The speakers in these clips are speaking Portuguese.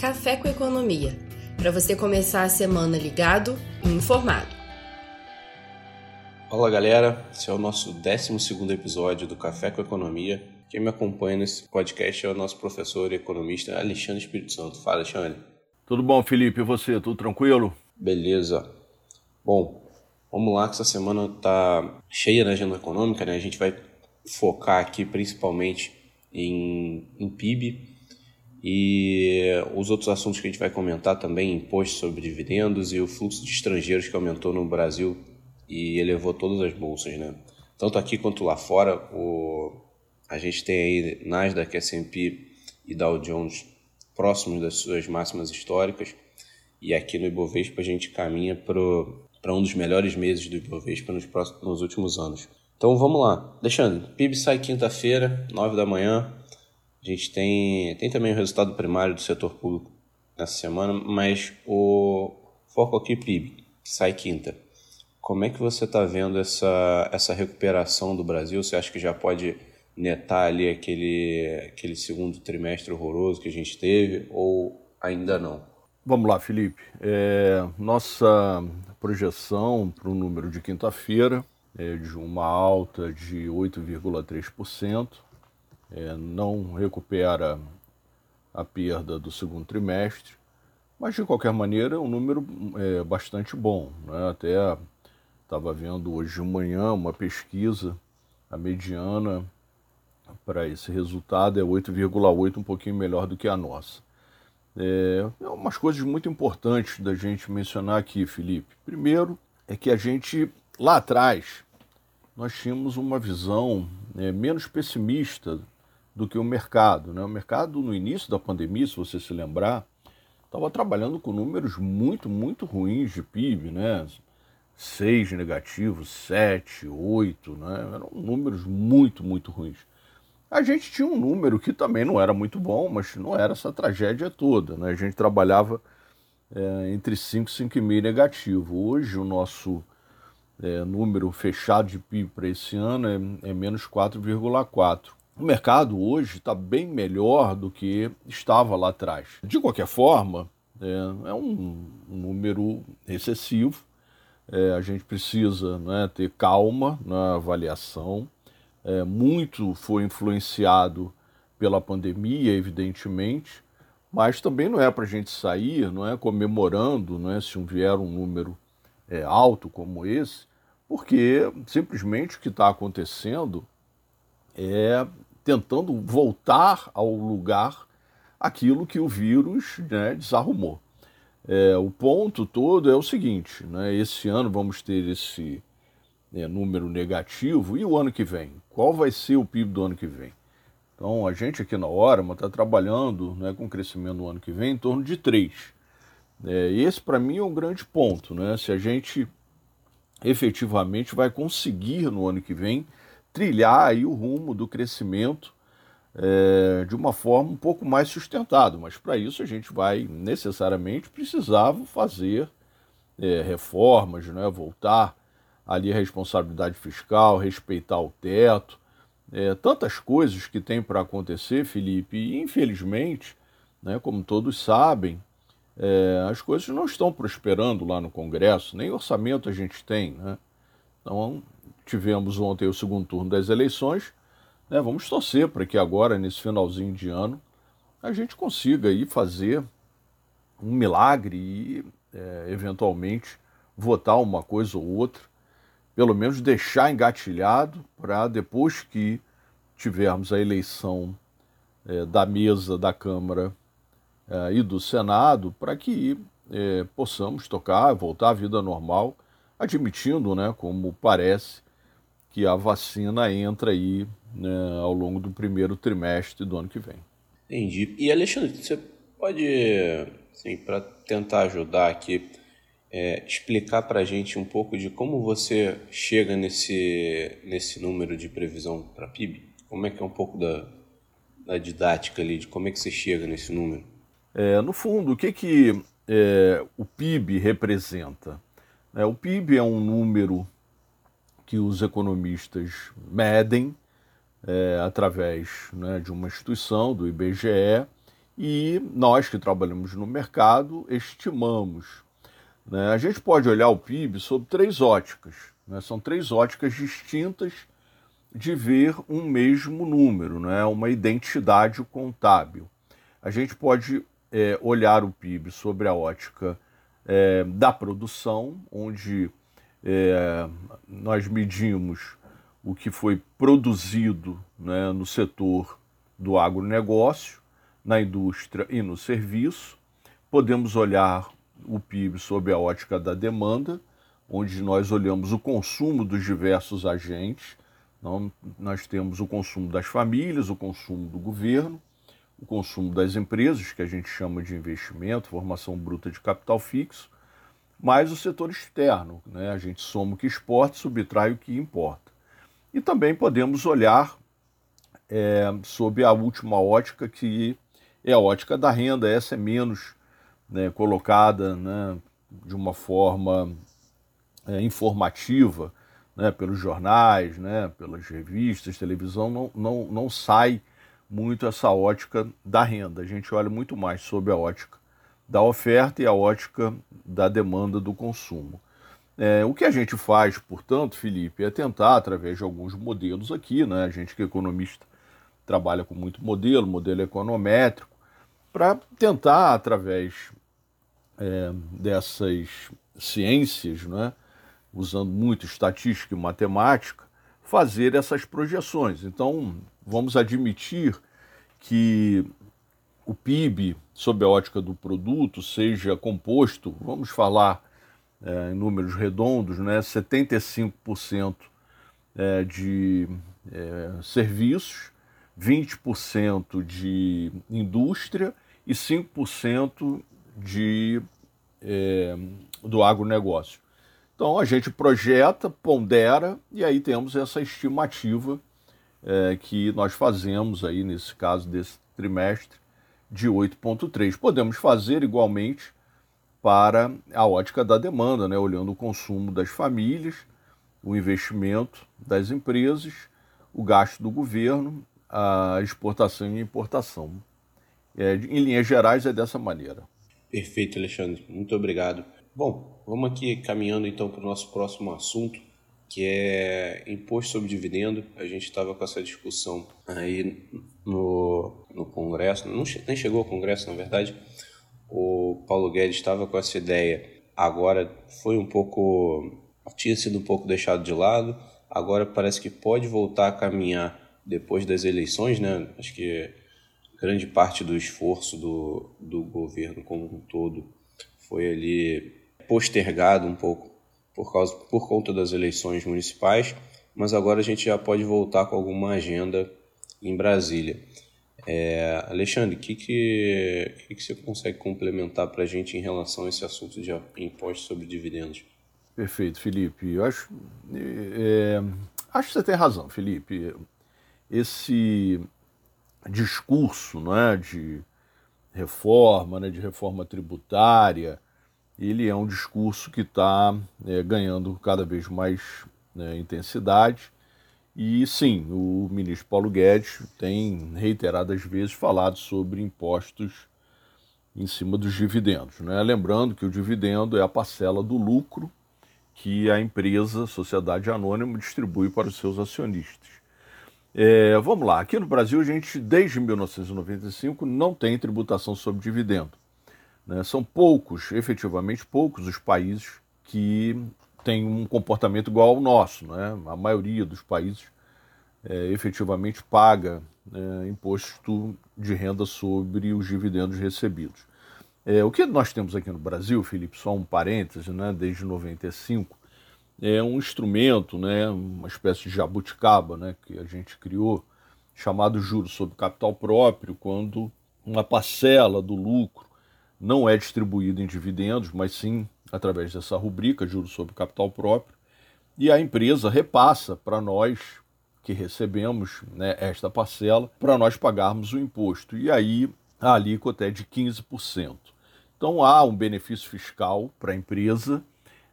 Café com Economia, para você começar a semana ligado e informado. Olá, galera. Esse é o nosso 12 episódio do Café com Economia. Quem me acompanha nesse podcast é o nosso professor e economista Alexandre Espírito Santo. Fala, Alexandre. Tudo bom, Felipe? E você? Tudo tranquilo? Beleza. Bom, vamos lá que essa semana tá cheia na agenda econômica, né? A gente vai focar aqui principalmente em, em PIB, e os outros assuntos que a gente vai comentar também, imposto sobre dividendos e o fluxo de estrangeiros que aumentou no Brasil e elevou todas as bolsas, né? Tanto aqui quanto lá fora, o, a gente tem aí Nasdaq, S&P e Dow Jones próximos das suas máximas históricas e aqui no Ibovespa a gente caminha para um dos melhores meses do Ibovespa nos, próximos, nos últimos anos. Então vamos lá. Alexandre, PIB sai quinta-feira, 9 da manhã, a gente tem, tem também o resultado primário do setor público nessa semana, mas o foco aqui PIB, que sai quinta. Como é que você está vendo essa, essa recuperação do Brasil? Você acha que já pode netar ali aquele, aquele segundo trimestre horroroso que a gente teve ou ainda não? Vamos lá, Felipe. É, nossa projeção para o número de quinta-feira é de uma alta de 8,3% é, não recupera a perda do segundo trimestre, mas de qualquer maneira é um número é, bastante bom. Né? Até estava vendo hoje de manhã uma pesquisa, a mediana para esse resultado é 8,8, um pouquinho melhor do que a nossa. É, é umas coisas muito importantes da gente mencionar aqui, Felipe. Primeiro é que a gente, lá atrás, nós tínhamos uma visão é, menos pessimista do que o mercado. Né? O mercado, no início da pandemia, se você se lembrar, estava trabalhando com números muito, muito ruins de PIB, né? 6 negativos, 7, 8, né? eram números muito, muito ruins. A gente tinha um número que também não era muito bom, mas não era essa tragédia toda. Né? A gente trabalhava é, entre 5 e 5,5 negativo. Hoje o nosso é, número fechado de PIB para esse ano é, é menos 4,4. O mercado hoje está bem melhor do que estava lá atrás. De qualquer forma, é, é um, um, número recessivo. É, a gente precisa né, ter calma na avaliação. É, muito foi influenciado pela pandemia, evidentemente, mas também não é para a gente sair, não é comemorando, não é se vier um número é, alto como esse, porque simplesmente o que está acontecendo é tentando voltar ao lugar aquilo que o vírus né, desarrumou. É, o ponto todo é o seguinte: né, esse ano vamos ter esse né, número negativo e o ano que vem? Qual vai ser o PIB do ano que vem? Então, a gente aqui na Orama está trabalhando né, com crescimento no ano que vem em torno de 3. É, esse, para mim, é um grande ponto. Né? Se a gente efetivamente vai conseguir no ano que vem trilhar aí o rumo do crescimento é, de uma forma um pouco mais sustentada. Mas para isso a gente vai necessariamente precisar fazer é, reformas, né, voltar ali a responsabilidade fiscal, respeitar o teto, é, tantas coisas que tem para acontecer, Felipe, e infelizmente, né, como todos sabem, é, as coisas não estão prosperando lá no Congresso, nem orçamento a gente tem. Né? Então tivemos ontem o segundo turno das eleições. Né? Vamos torcer para que agora, nesse finalzinho de ano, a gente consiga aí fazer um milagre e, é, eventualmente, votar uma coisa ou outra, pelo menos deixar engatilhado para depois que tivermos a eleição é, da mesa da Câmara é, e do Senado, para que é, possamos tocar, voltar à vida normal, admitindo, né, como parece, que a vacina entra aí né, ao longo do primeiro trimestre do ano que vem. Entendi. E Alexandre, você pode, assim, para tentar ajudar aqui, é, explicar para a gente um pouco de como você chega nesse, nesse número de previsão para PIB? Como é que é um pouco da, da didática ali, de como é que você chega nesse número? É, no fundo, o que, que é, o PIB representa? É, o PIB é um número que os economistas medem é, através né, de uma instituição, do IBGE, e nós que trabalhamos no mercado estimamos. Né? A gente pode olhar o PIB sob três óticas, né? são três óticas distintas de ver um mesmo número, né? uma identidade contábil. A gente pode é, olhar o PIB sobre a ótica é, da produção, onde é, nós medimos o que foi produzido né, no setor do agronegócio, na indústria e no serviço. Podemos olhar o PIB sob a ótica da demanda, onde nós olhamos o consumo dos diversos agentes. Então, nós temos o consumo das famílias, o consumo do governo, o consumo das empresas, que a gente chama de investimento, formação bruta de capital fixo, mais o setor externo. Né? A gente soma o que exporta, subtrai o que importa. E também podemos olhar é, sob a última ótica, que é a ótica da renda, essa é menos né, colocada né, de uma forma é, informativa né, pelos jornais, né, pelas revistas, televisão, não, não, não sai muito essa ótica da renda. A gente olha muito mais sobre a ótica da oferta e a ótica da demanda do consumo. É, o que a gente faz, portanto, Felipe, é tentar, através de alguns modelos aqui, né, a gente que é economista trabalha com muito modelo, modelo econométrico, para tentar, através é, dessas ciências, né, usando muito estatística e matemática, fazer essas projeções. Então, vamos admitir que o PIB, sob a ótica do produto, seja composto, vamos falar é, em números redondos, né, 75% é, de é, serviços, 20% de indústria e 5% de, é, do agronegócio. Então a gente projeta, pondera e aí temos essa estimativa é, que nós fazemos aí nesse caso desse trimestre de 8,3. Podemos fazer igualmente para a ótica da demanda, né, olhando o consumo das famílias, o investimento das empresas, o gasto do governo a exportação e importação. É, em linhas gerais, é dessa maneira. Perfeito, Alexandre. Muito obrigado. Bom, vamos aqui caminhando então para o nosso próximo assunto, que é imposto sobre dividendo. A gente estava com essa discussão aí no, no Congresso, não, nem chegou ao Congresso, na verdade. O Paulo Guedes estava com essa ideia, agora foi um pouco. tinha sido um pouco deixado de lado, agora parece que pode voltar a caminhar depois das eleições, né? Acho que grande parte do esforço do, do governo como um todo foi ali postergado um pouco por, causa, por conta das eleições municipais, mas agora a gente já pode voltar com alguma agenda em Brasília. É, Alexandre, o que, que, que, que, você consegue complementar para a gente em relação a esse assunto de impostos sobre dividendos? Perfeito, Felipe. Eu acho, é, acho que você tem razão, Felipe esse discurso não é, de reforma, né, de reforma tributária, ele é um discurso que está é, ganhando cada vez mais né, intensidade. E sim, o ministro Paulo Guedes tem reiteradas vezes falado sobre impostos em cima dos dividendos. Né? Lembrando que o dividendo é a parcela do lucro que a empresa, sociedade anônima, distribui para os seus acionistas. É, vamos lá, aqui no Brasil a gente, desde 1995, não tem tributação sobre dividendo. Né? São poucos, efetivamente poucos, os países que têm um comportamento igual ao nosso. Né? A maioria dos países é, efetivamente paga é, imposto de renda sobre os dividendos recebidos. É, o que nós temos aqui no Brasil, Felipe, só um parêntese, né, desde 95, é um instrumento, né, uma espécie de jabuticaba né, que a gente criou, chamado juros sobre capital próprio, quando uma parcela do lucro não é distribuída em dividendos, mas sim através dessa rubrica, juros sobre capital próprio, e a empresa repassa para nós que recebemos né, esta parcela, para nós pagarmos o imposto. E aí a alíquota é de 15%. Então há um benefício fiscal para a empresa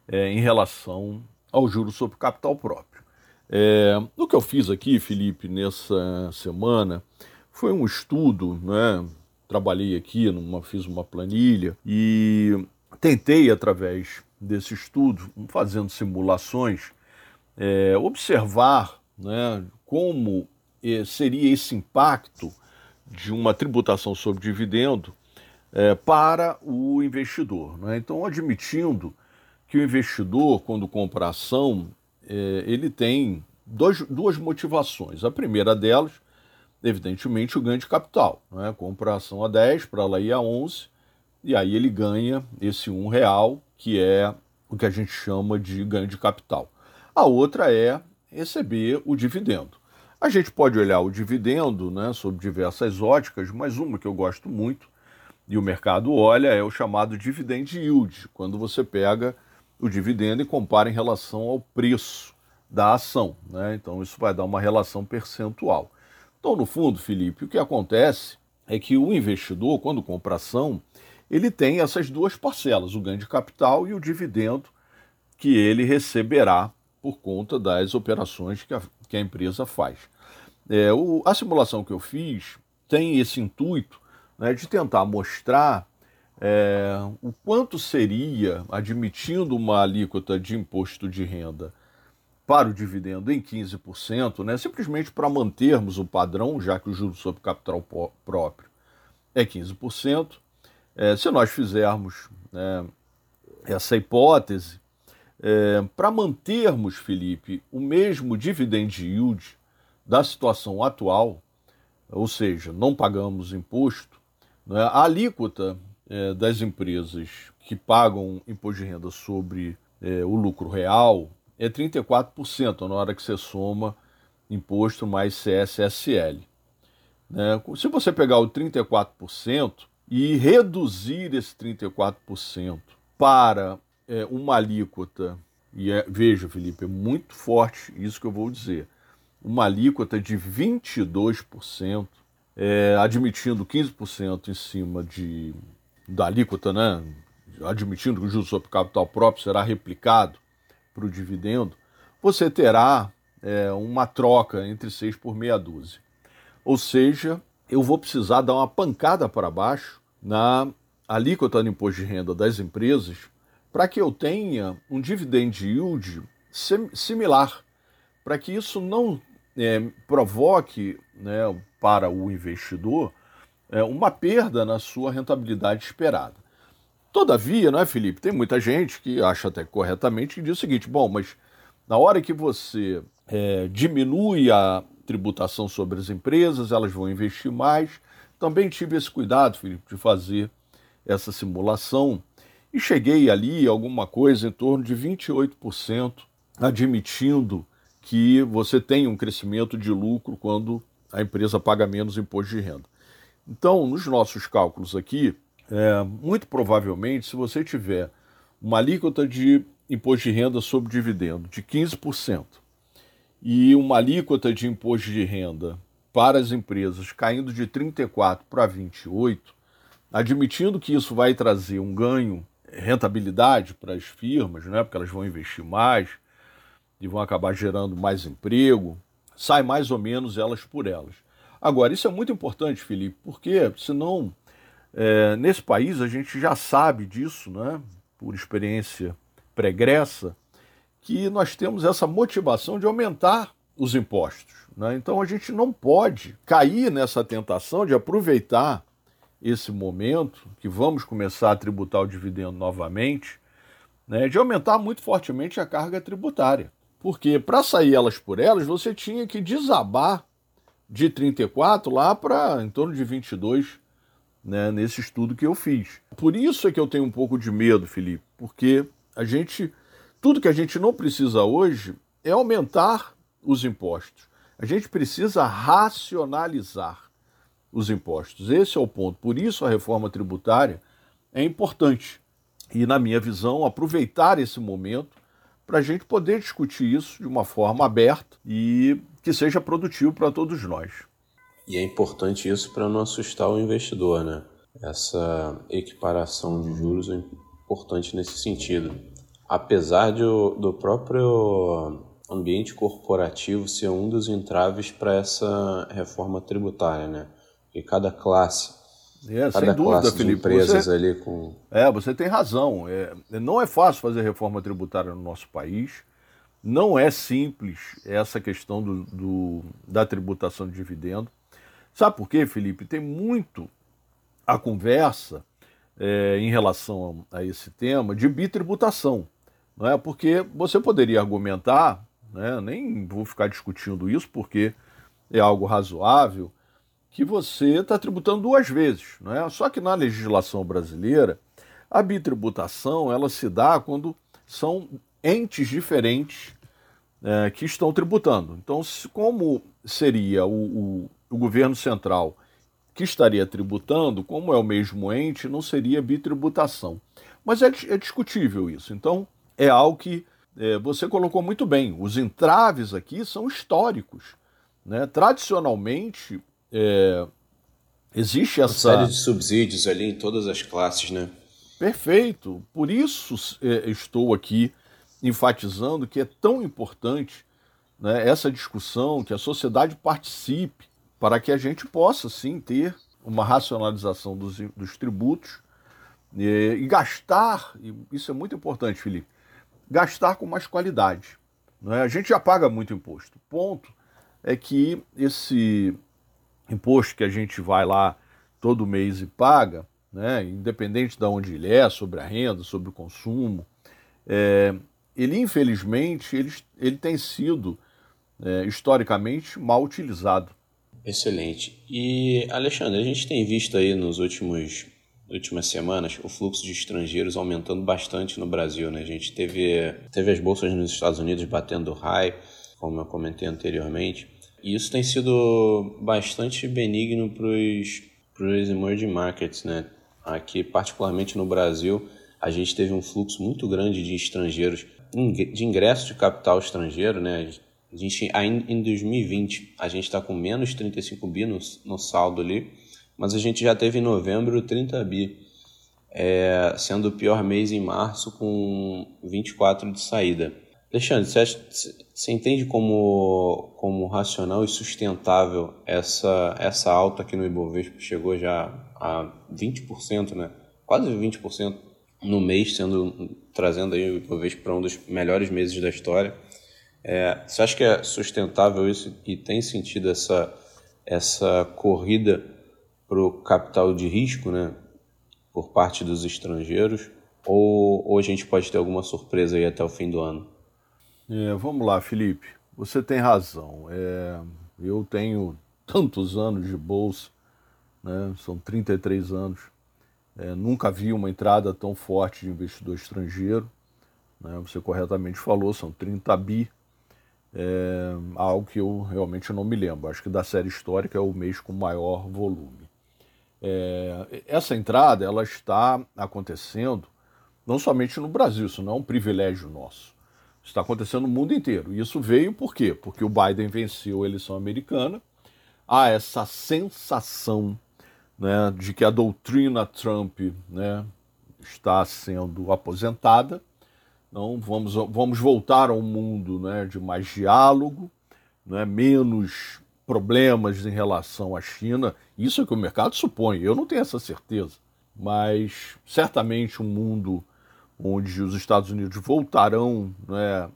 é, em relação ao juro sobre capital próprio. É, o que eu fiz aqui, Felipe, nessa semana, foi um estudo né, trabalhei aqui, numa, fiz uma planilha e tentei, através desse estudo, fazendo simulações, é, observar né, como é, seria esse impacto de uma tributação sobre dividendo é, para o investidor. Né? Então, admitindo que o investidor, quando compra ação, é, ele tem dois, duas motivações. A primeira delas, evidentemente, o ganho de capital. Né? Compra a ação a 10 para ela ir a 11, e aí ele ganha esse um real, que é o que a gente chama de ganho de capital. A outra é receber o dividendo. A gente pode olhar o dividendo né, sob diversas óticas, mas uma que eu gosto muito e o mercado olha é o chamado dividend yield, quando você pega o dividendo e compara em relação ao preço da ação. Né? Então isso vai dar uma relação percentual. Então, no fundo, Felipe, o que acontece é que o investidor, quando compra ação, ele tem essas duas parcelas, o ganho de capital e o dividendo que ele receberá por conta das operações que a, que a empresa faz. É, o, a simulação que eu fiz tem esse intuito né, de tentar mostrar é, o quanto seria, admitindo uma alíquota de imposto de renda para o dividendo em 15%, né, simplesmente para mantermos o padrão, já que o juro sobre capital próprio é 15%, é, se nós fizermos né, essa hipótese, é, para mantermos, Felipe, o mesmo dividend yield da situação atual, ou seja, não pagamos imposto, né, a alíquota é, das empresas que pagam imposto de renda sobre é, o lucro real é 34% na hora que você soma imposto mais CSSL. Né? Se você pegar o 34%, e reduzir esse 34% para é, uma alíquota, e é, veja, Felipe, é muito forte isso que eu vou dizer, uma alíquota de 22%, é, admitindo 15% em cima de, da alíquota, né? admitindo que o juros sobre capital próprio será replicado para o dividendo, você terá é, uma troca entre 6 por meia dúzia. Ou seja, eu vou precisar dar uma pancada para baixo na alíquota do imposto de renda das empresas para que eu tenha um dividend yield similar, para que isso não é, provoque né, para o investidor é, uma perda na sua rentabilidade esperada. Todavia, não é, Felipe? Tem muita gente que acha até corretamente que diz o seguinte: bom, mas na hora que você é, diminui a tributação sobre as empresas, elas vão investir mais. Também tive esse cuidado, Felipe, de fazer essa simulação e cheguei ali alguma coisa em torno de 28%, admitindo que você tem um crescimento de lucro quando a empresa paga menos imposto de renda. Então, nos nossos cálculos aqui, é, muito provavelmente, se você tiver uma alíquota de imposto de renda sobre dividendo de 15%, e uma alíquota de imposto de renda para as empresas caindo de 34 para 28, admitindo que isso vai trazer um ganho, rentabilidade para as firmas, né, porque elas vão investir mais e vão acabar gerando mais emprego, sai mais ou menos elas por elas. Agora, isso é muito importante, Felipe, porque senão, é, nesse país, a gente já sabe disso, né, por experiência pregressa, que nós temos essa motivação de aumentar os impostos. Né? Então a gente não pode cair nessa tentação de aproveitar esse momento que vamos começar a tributar o dividendo novamente, né, de aumentar muito fortemente a carga tributária. Porque para sair elas por elas, você tinha que desabar de 34 lá para em torno de 22, né, nesse estudo que eu fiz. Por isso é que eu tenho um pouco de medo, Felipe, porque a gente tudo que a gente não precisa hoje é aumentar os impostos. A gente precisa racionalizar os impostos. Esse é o ponto. Por isso a reforma tributária é importante. E, na minha visão, aproveitar esse momento para a gente poder discutir isso de uma forma aberta e que seja produtivo para todos nós. E é importante isso para não assustar o investidor, né? Essa equiparação de juros é importante nesse sentido apesar de, do próprio ambiente corporativo ser um dos entraves para essa reforma tributária, né? E cada classe É, sem dúvida, Felipe. empresas você, ali com. É, você tem razão. É, não é fácil fazer reforma tributária no nosso país. Não é simples essa questão do, do da tributação de dividendo. Sabe por quê, Felipe? Tem muito a conversa é, em relação a, a, esse tema de bitributação. Não é? Porque você poderia argumentar, né, nem vou ficar discutindo isso porque é algo razoável, que você está tributando duas vezes. Não é? Só que na legislação brasileira, a bitributação ela se dá quando são entes diferentes é, que estão tributando. Então, se, como seria o, o, o, governo central que estaria tributando, como é o mesmo ente, não seria bitributação. Mas é, é discutível isso. Então, é algo que é, você colocou muito bem. Os entraves aqui são históricos. Né? Tradicionalmente, é, existe essa. Uma série de subsídios ali em todas as classes, né? Perfeito. Por isso é, estou aqui enfatizando que é tão importante né, essa discussão, que a sociedade participe, para que a gente possa sim ter uma racionalização dos, dos tributos e, e gastar, e isso é muito importante, Felipe, gastar com mais qualidade. Né? A gente já paga muito imposto. Ponto é que esse imposto que a gente vai lá todo mês e paga, né, independente de onde ele é, sobre a renda, sobre o consumo, é, ele infelizmente ele, ele tem sido é, historicamente mal utilizado. Excelente. E Alexandre, a gente tem visto aí nos últimos últimas semanas o fluxo de estrangeiros aumentando bastante no Brasil, né? A gente teve teve as bolsas nos Estados Unidos batendo high, como eu comentei anteriormente. E isso tem sido bastante benigno para os emerging markets, né? Aqui, particularmente no Brasil, a gente teve um fluxo muito grande de estrangeiros de ingresso de capital estrangeiro, né? A gente, em 2020, a gente está com menos 35 bi no, no, saldo ali, mas a gente já teve em novembro 30 bi, é, sendo o pior mês em março com 24 de saída. Alexandre, você, você entende como, como racional e sustentável essa, essa alta aqui no Ibovespa chegou já a 20%, né? Quase 20% no mês, sendo trazendo aí talvez para um dos melhores meses da história. É, você acha que é sustentável isso e tem sentido essa, essa corrida para o capital de risco, né, por parte dos estrangeiros? Ou, ou a gente pode ter alguma surpresa aí até o fim do ano? É, vamos lá, Felipe. Você tem razão. É, eu tenho tantos anos de bolsa, né, são 33 anos é, nunca vi uma entrada tão forte de investidor estrangeiro. Né? Você corretamente falou, são 30 bi. É, algo que eu realmente não me lembro. Acho que da série histórica é o mês com maior volume. É, essa entrada ela está acontecendo não somente no Brasil, isso não é um privilégio nosso. Está acontecendo no mundo inteiro. E isso veio por quê? Porque o Biden venceu a eleição americana. Há essa sensação né, de que a doutrina Trump né, está sendo aposentada. Então, vamos, vamos voltar a um mundo né, de mais diálogo, né, menos problemas em relação à China. Isso é o que o mercado supõe, eu não tenho essa certeza. Mas certamente um mundo onde os Estados Unidos voltarão né,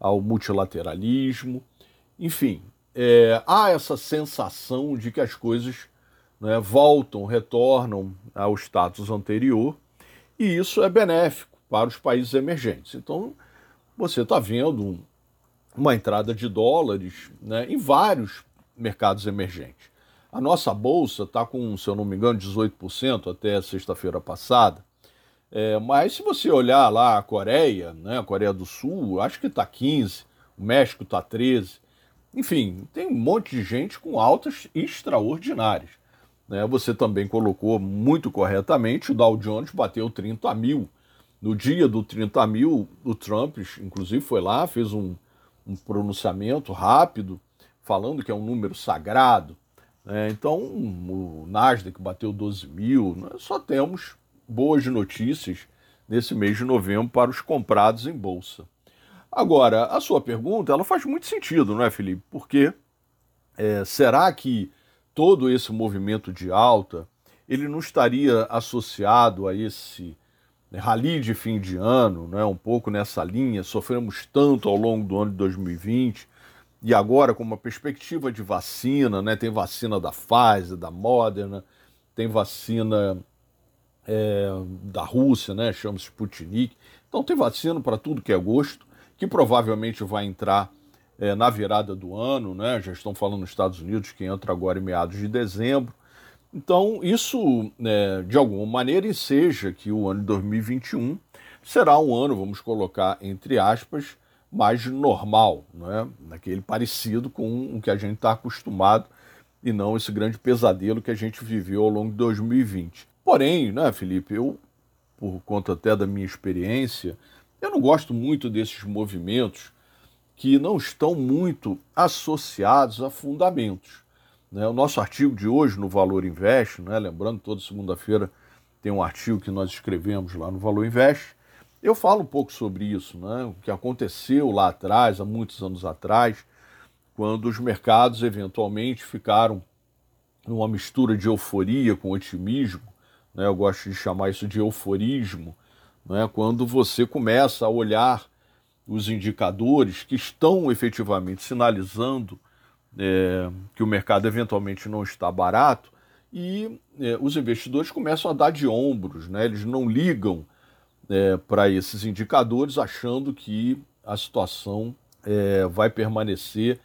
ao multilateralismo. Enfim, é, há essa sensação de que as coisas né, voltam, retornam ao status anterior, e isso é benéfico para os países emergentes. Então, você está vendo uma entrada de dólares né, em vários mercados emergentes. A nossa bolsa está com, se eu não me engano, 18% até sexta-feira passada. É, mas se você olhar lá a Coreia, né, a Coreia do Sul, acho que está 15%, o México está 13%. Enfim, tem um monte de gente com altas extraordinárias. Né? Você também colocou muito corretamente, o Dow Jones bateu 30 mil. No dia do 30 mil, o Trump, inclusive, foi lá, fez um, um pronunciamento rápido, falando que é um número sagrado. Né? Então, o Nasdaq bateu 12 mil. Nós só temos boas notícias nesse mês de novembro para os comprados em bolsa. Agora, a sua pergunta ela faz muito sentido, não é, Felipe? Porque é, será que todo esse movimento de alta ele não estaria associado a esse né, rally de fim de ano, né, um pouco nessa linha. Sofremos tanto ao longo do ano de 2020 e agora com uma perspectiva de vacina, né, tem vacina da Pfizer, da Moderna, tem vacina é, da Rússia, né, chama-se Sputnik. Então tem vacina para tudo que é gosto, que provavelmente vai entrar é, na virada do ano, né? Já estão falando nos Estados Unidos que entra agora em meados de dezembro. Então, isso, né, de alguma maneira, enseja que o ano de 2021 será um ano, vamos colocar entre aspas, mais normal, né? Naquele parecido com o que a gente está acostumado e não esse grande pesadelo que a gente viveu ao longo de 2020. Porém, né, Felipe, eu, por conta até da minha experiência, eu não gosto muito desses movimentos que não estão muito associados a fundamentos. Né? O nosso artigo de hoje no Valor Invest, né? lembrando, toda segunda-feira tem um artigo que nós escrevemos lá no Valor Invest. Eu falo um pouco sobre isso, né? o que aconteceu lá atrás, há muitos anos atrás, quando os mercados eventualmente ficaram numa mistura de euforia com otimismo, né? eu gosto de chamar isso de euforismo, né? quando você começa a olhar os indicadores que estão efetivamente sinalizando é, que o mercado eventualmente não está barato e é, os investidores começam a dar de ombros, né? eles não ligam é, para esses indicadores achando que a situação é, vai permanecer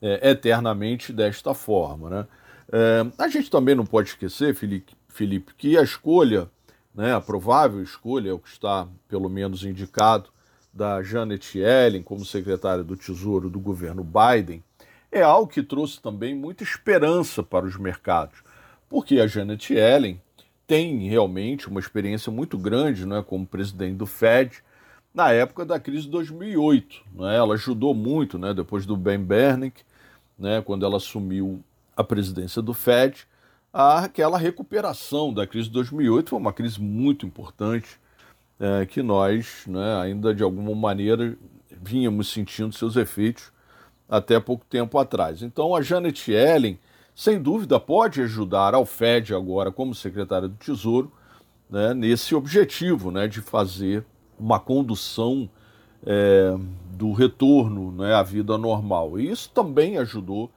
é, eternamente desta forma. Né? É, a gente também não pode esquecer, Felipe, Felipe que a escolha, né, a provável escolha, é o que está pelo menos indicado, da Janet Yellen como secretária do Tesouro do governo Biden, é algo que trouxe também muita esperança para os mercados, porque a Janet Yellen tem realmente uma experiência muito grande né, como presidente do Fed na época da crise de 2008. Né? Ela ajudou muito, né, depois do Ben Bernanke, né, quando ela assumiu a presidência do Fed, aquela recuperação da crise de 2008 foi uma crise muito importante é, que nós né, ainda de alguma maneira vínhamos sentindo seus efeitos até pouco tempo atrás. Então a Janet Yellen, sem dúvida, pode ajudar ao Fed agora como secretária do Tesouro né, nesse objetivo né, de fazer uma condução é, do retorno né, à vida normal. E isso também ajudou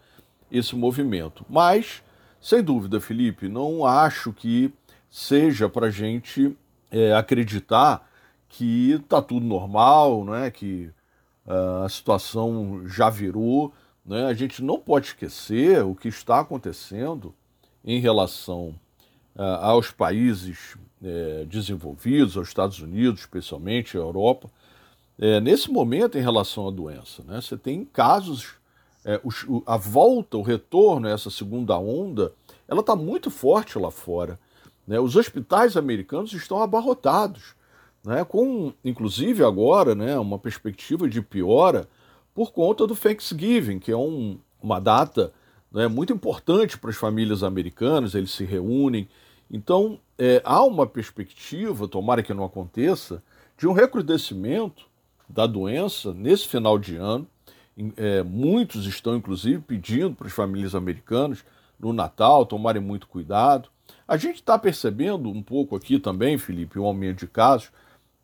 esse movimento. Mas, sem dúvida, Felipe, não acho que seja para a gente é, acreditar que está tudo normal, né? que uh, a situação já virou. Né? A gente não pode esquecer o que está acontecendo em relação uh, aos países uh, desenvolvidos, aos Estados Unidos, especialmente, à Europa. É, nesse momento, em relação à doença, né? você tem casos, os, a volta, o retorno a essa segunda onda, ela está muito forte lá fora. Né? Os hospitais americanos estão abarrotados, né? com, inclusive agora, né, uma perspectiva de piora por conta do Thanksgiving, que é um, uma data né, muito importante para as famílias americanas, eles se reúnem. Então, é, há uma perspectiva, tomara que não aconteça, de um recrudescimento da doença nesse final de ano. É, muitos estão, inclusive, pedindo para as famílias americanas no Natal tomarem muito cuidado. A gente está percebendo um pouco aqui também, Felipe, um aumento de casos,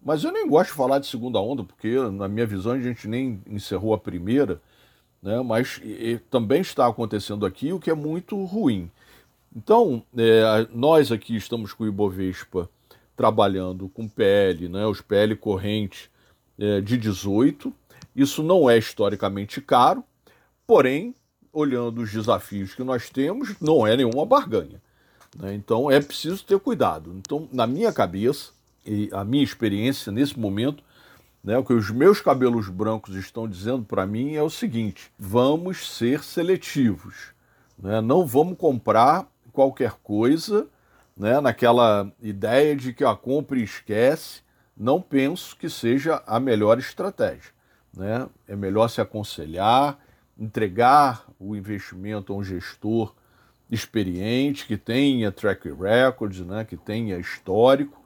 mas eu nem gosto de falar de segunda onda, porque na minha visão a gente nem encerrou a primeira, né? mas e, também está acontecendo aqui o que é muito ruim. Então, é, nós aqui estamos com o Ibovespa trabalhando com PL, né, os PL correntes é, de 18. Isso não é historicamente caro, porém, olhando os desafios que nós temos, não é nenhuma barganha. Né? Então é preciso ter cuidado. Então, na minha cabeça e a minha experiência nesse momento, né, o que os meus cabelos brancos estão dizendo para mim é o seguinte: vamos ser seletivos. Né? Não vamos comprar qualquer coisa né, naquela ideia de que a compra e esquece. Não penso que seja a melhor estratégia. Né? É melhor se aconselhar, entregar o investimento a um gestor experiente, que tenha track record, né, que tenha histórico,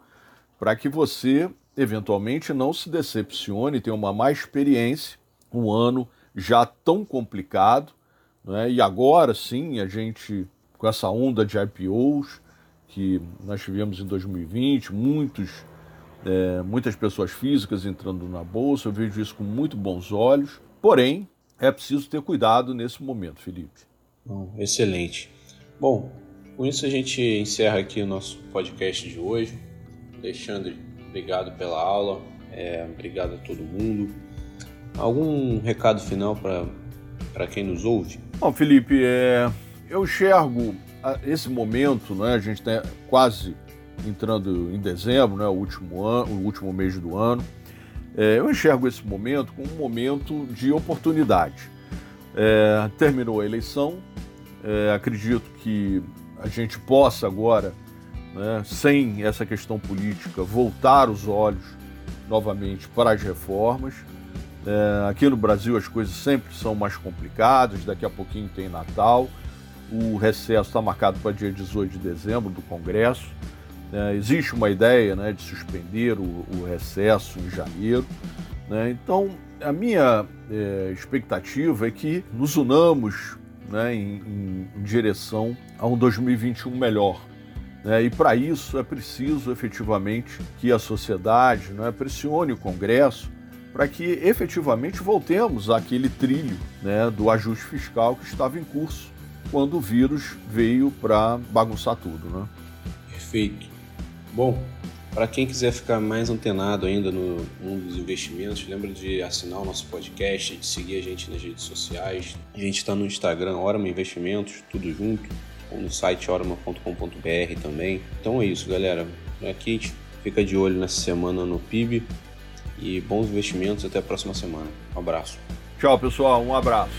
para que você eventualmente não se decepcione, tenha uma má experiência, um ano já tão complicado, né, e agora sim a gente, com essa onda de IPOs, que nós tivemos em 2020, muitos, é, muitas pessoas físicas entrando na bolsa, eu vejo isso com muito bons olhos. Porém, é preciso ter cuidado nesse momento, Felipe. Excelente. Bom, com isso a gente encerra aqui o nosso podcast de hoje. Alexandre, obrigado pela aula, é, obrigado a todo mundo. Algum recado final para quem nos ouve? Bom, Felipe, é, eu enxergo esse momento, né, a gente está quase entrando em dezembro, né, o, último ano, o último mês do ano. É, eu enxergo esse momento como um momento de oportunidade. É, terminou a eleição, é, acredito que a gente possa agora, né, sem essa questão política, voltar os olhos novamente para as reformas. É, aqui no Brasil as coisas sempre são mais complicadas, daqui a pouquinho tem Natal, o recesso está marcado para dia 18 de dezembro do Congresso. É, existe uma ideia né, de suspender o, o recesso em janeiro. Né? Então, a minha é, expectativa é que nos unamos né, em, em, em, direção a um 2021 melhor. Né? E para isso é preciso efetivamente que a sociedade né, pressione o Congresso para que efetivamente voltemos àquele trilho né, do ajuste fiscal que estava em curso quando o vírus veio para bagunçar tudo. Né? Perfeito. Bom, para quem quiser ficar mais antenado ainda no mundo dos investimentos, lembra de assinar o nosso podcast, de seguir a gente nas redes sociais. A gente está no Instagram, Orama Investimentos, tudo junto, ou no site orama.com.br também. Então é isso, galera. Aqui a gente fica de olho nessa semana no PIB e bons investimentos. Até a próxima semana. Um abraço. Tchau, pessoal. Um abraço.